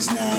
is now.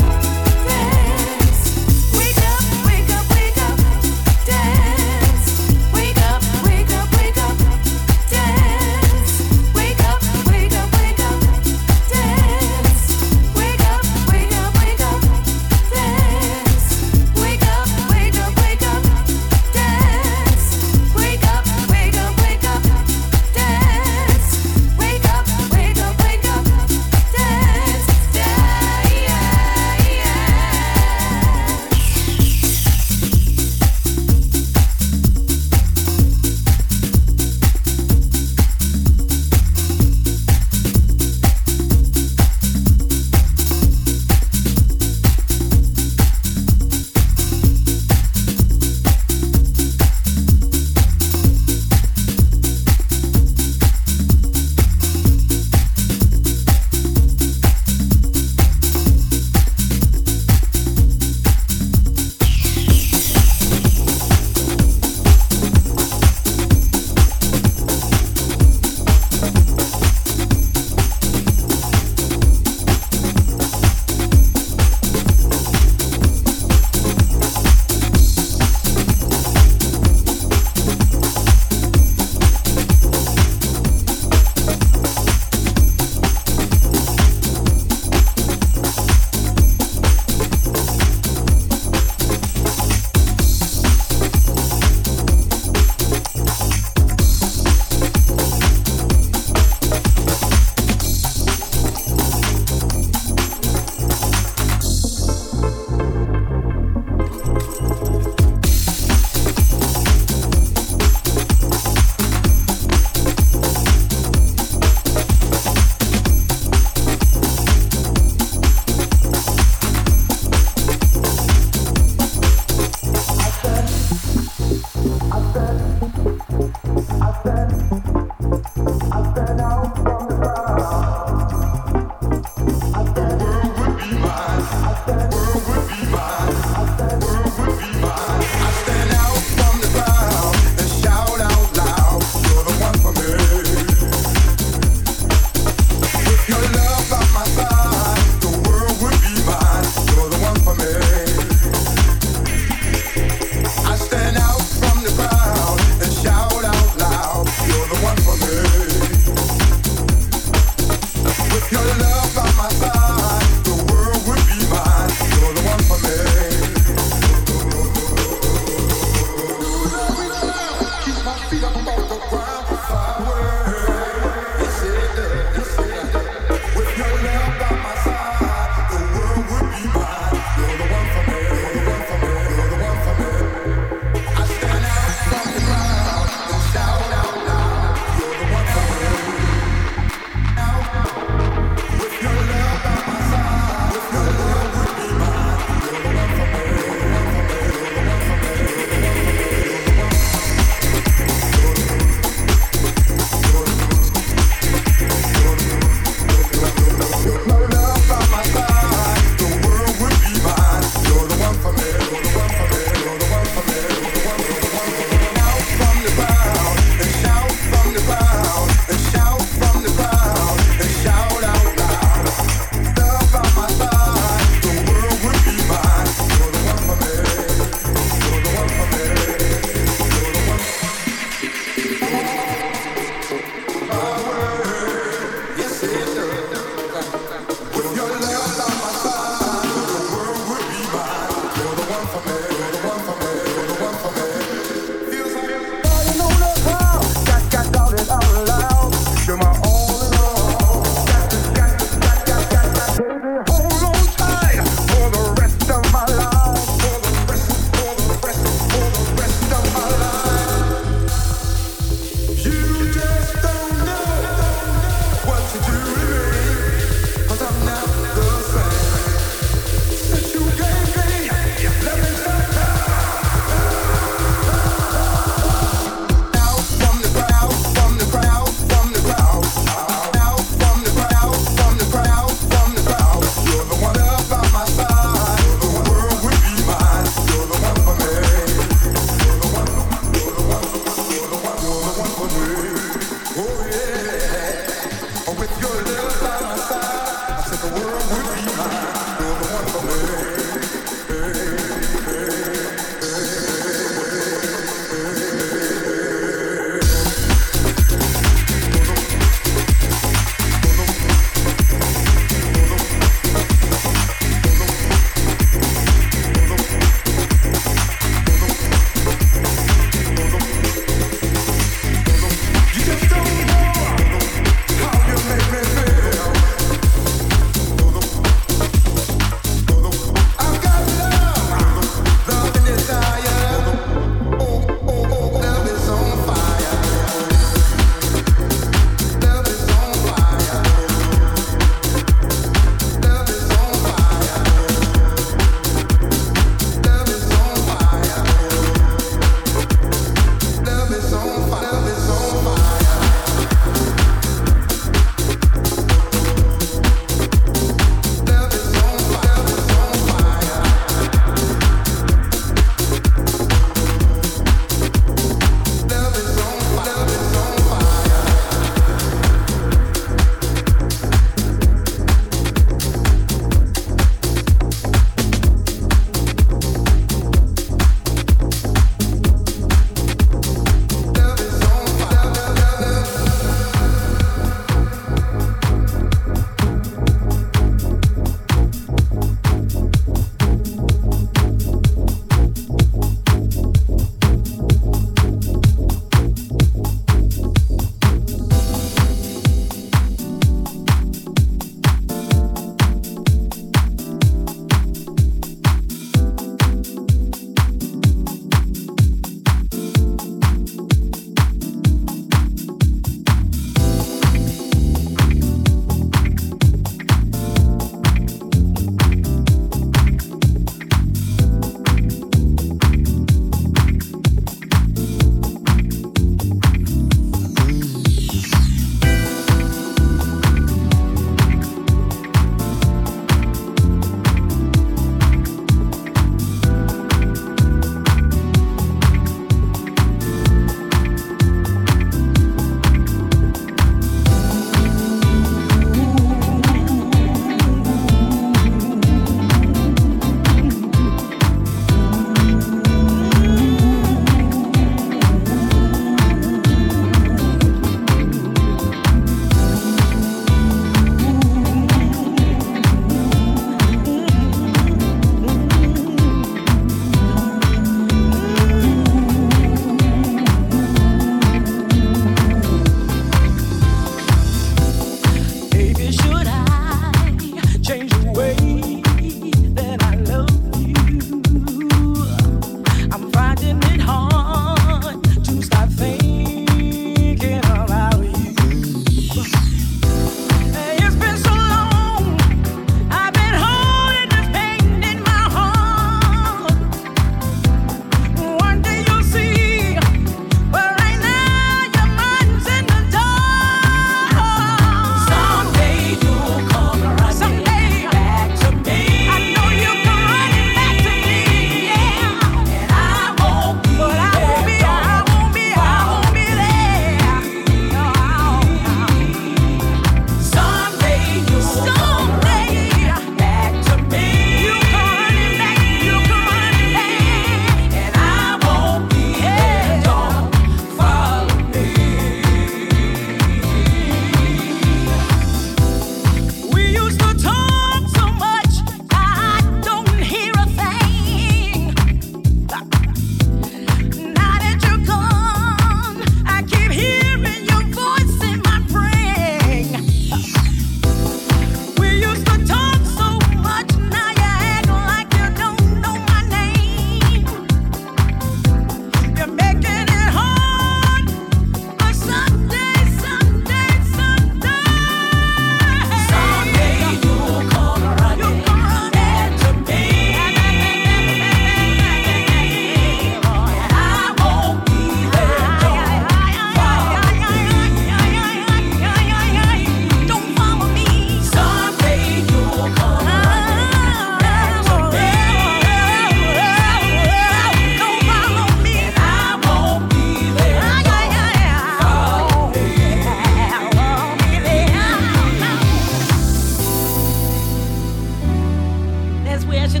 Running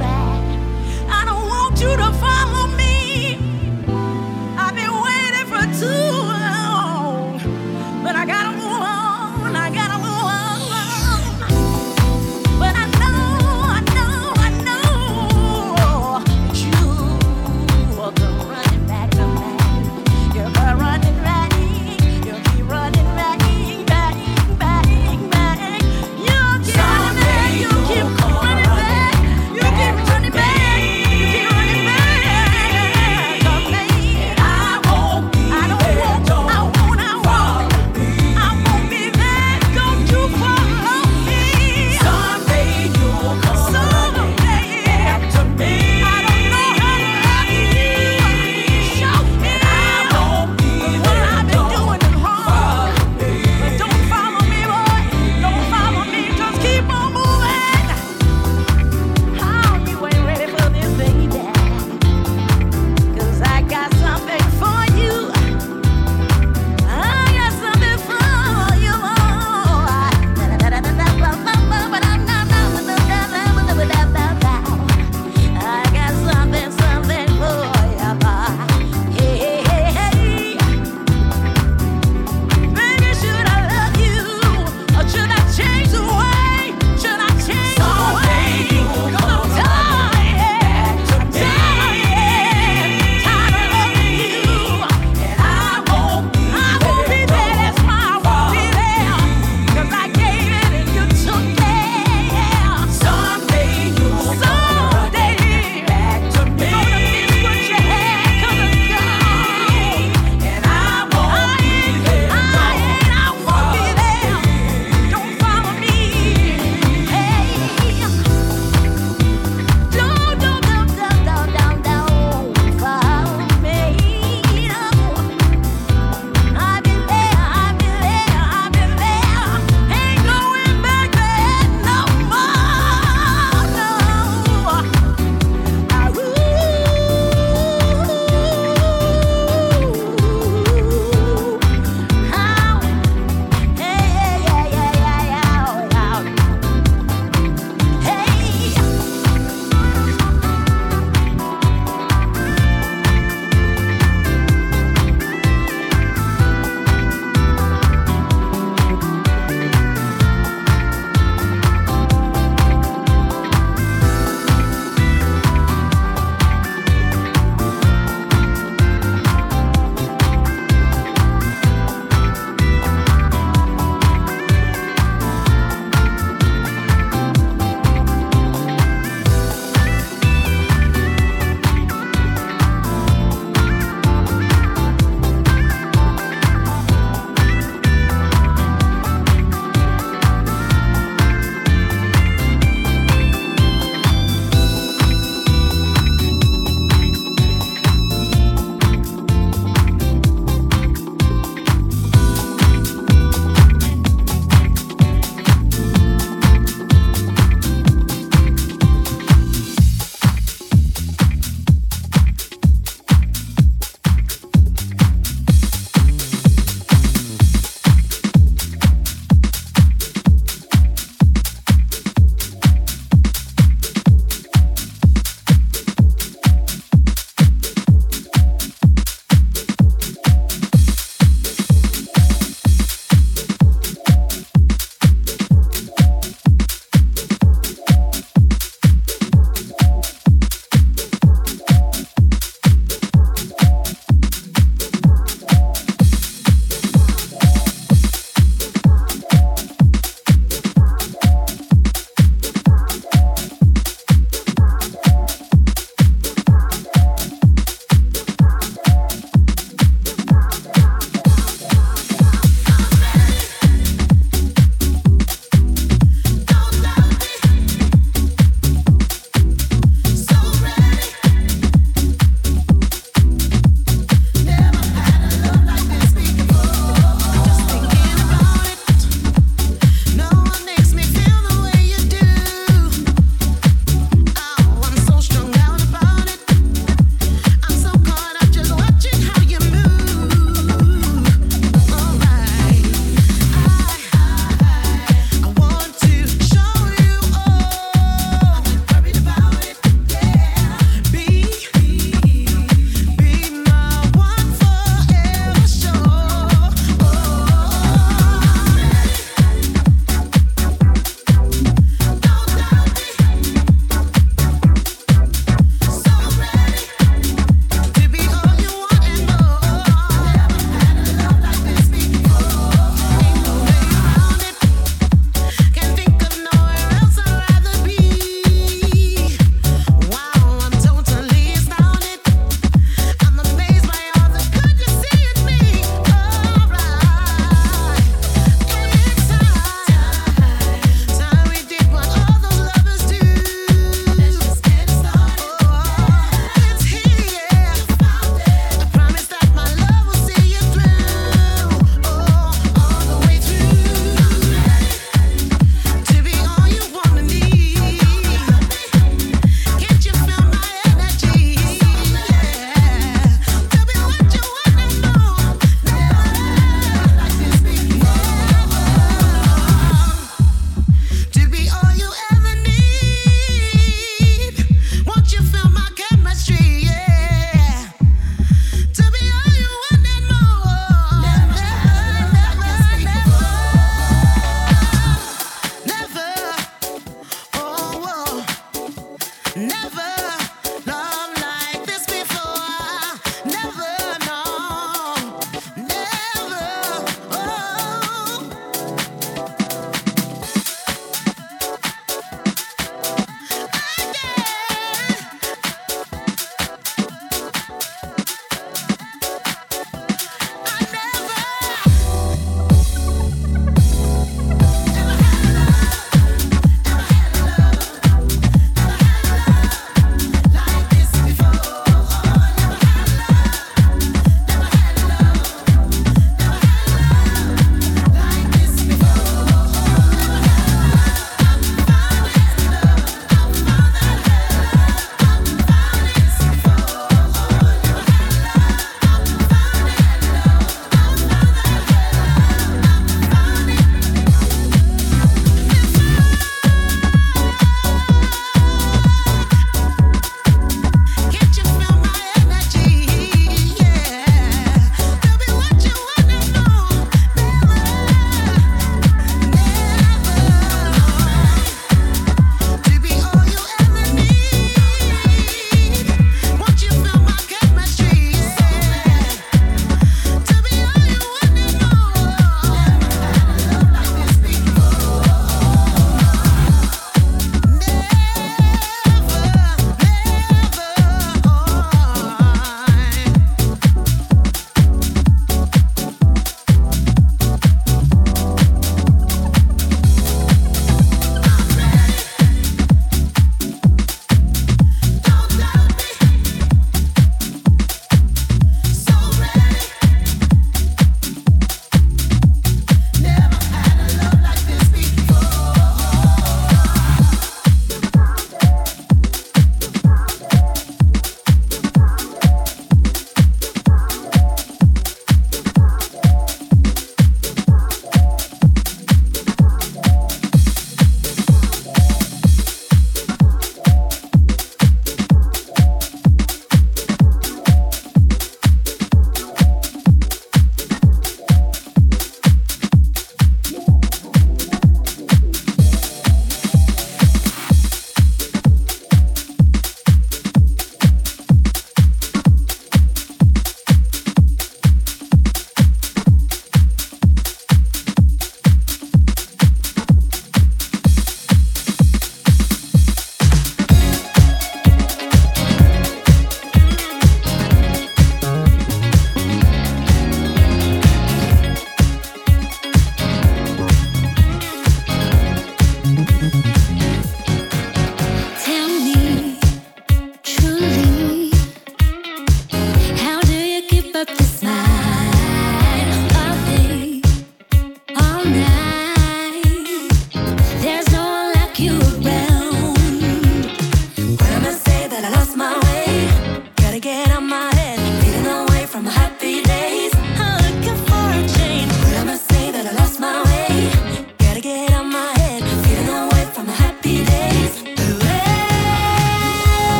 back, I don't want you keep running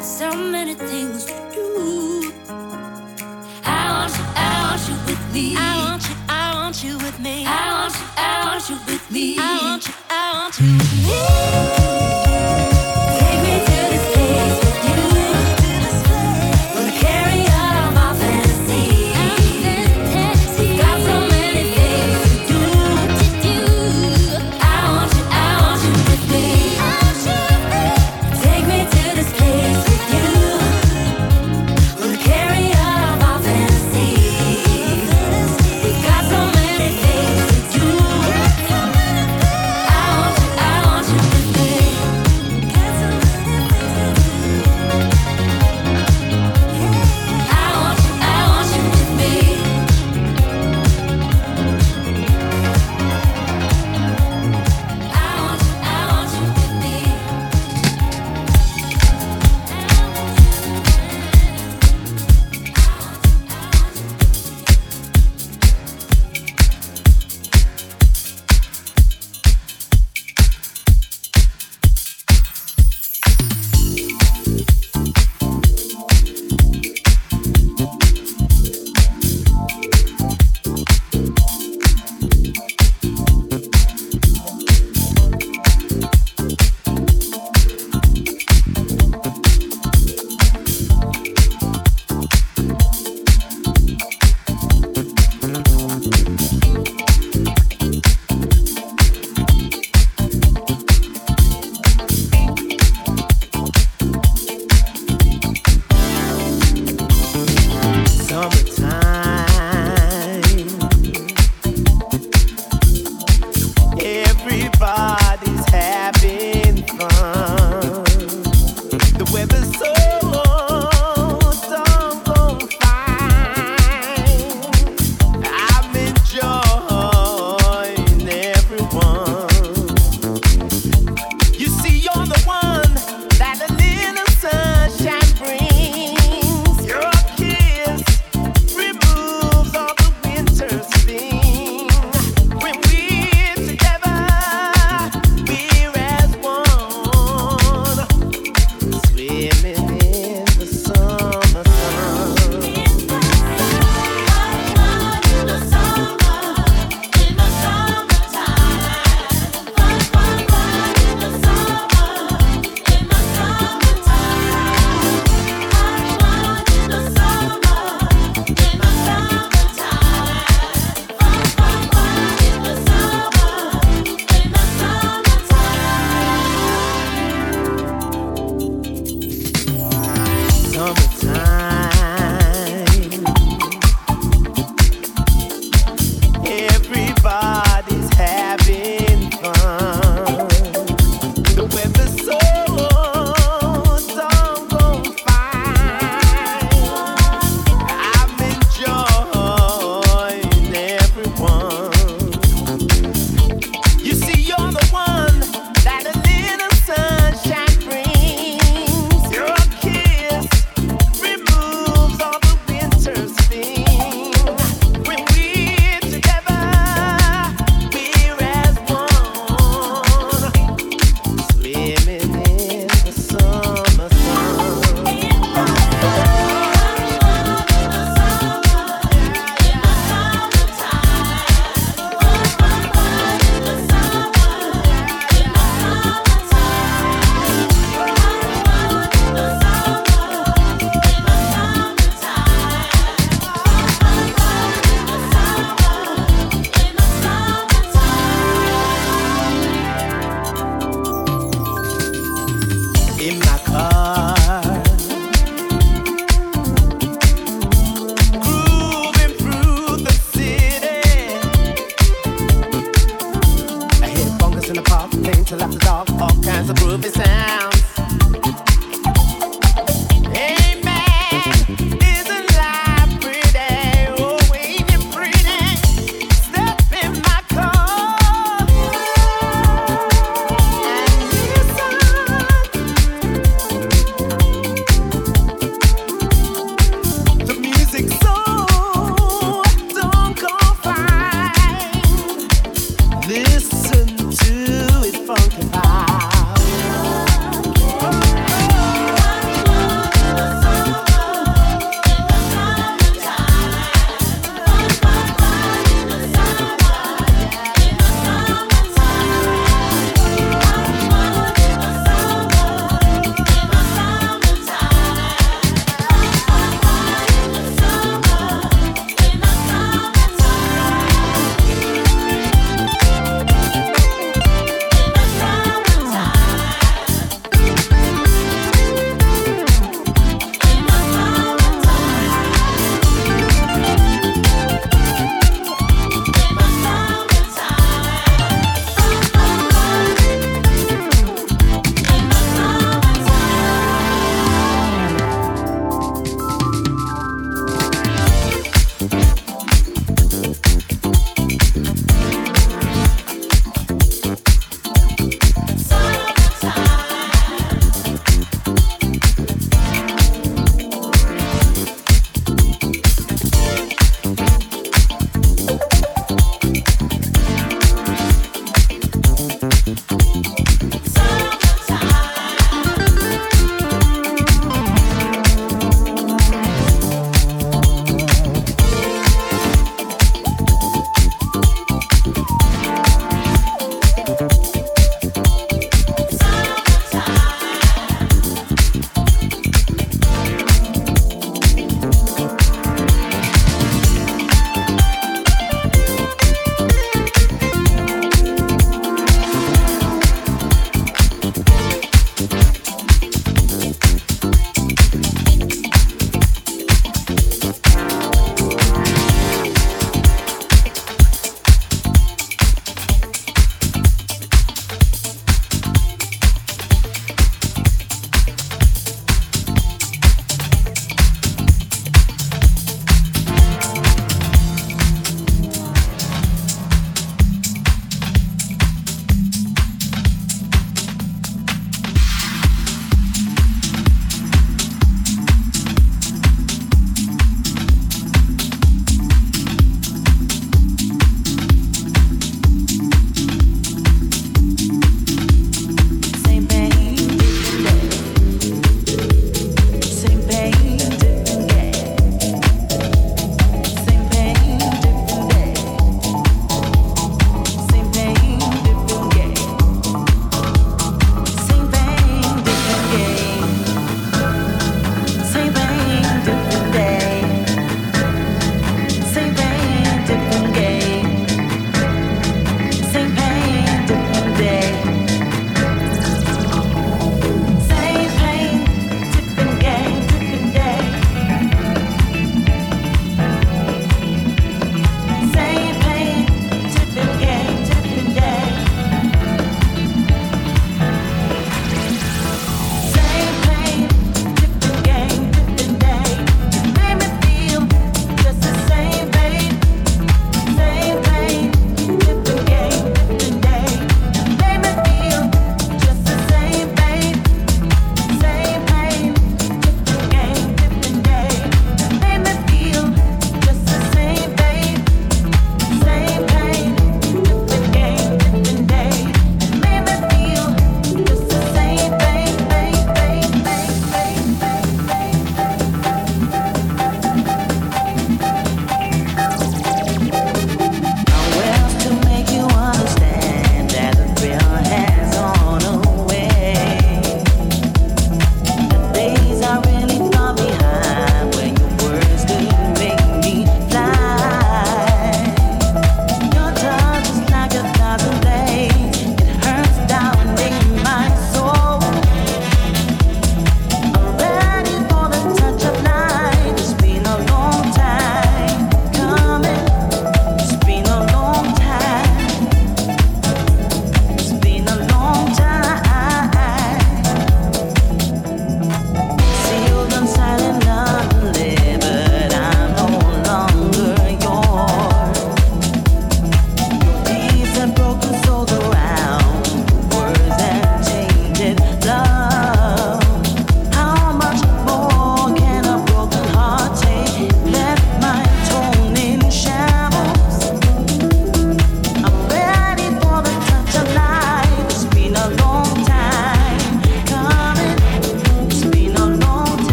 got so many things to do. I want you, I want you with me. I want you, I want you with me. I want you, I want you with me. I want you, I want you with me.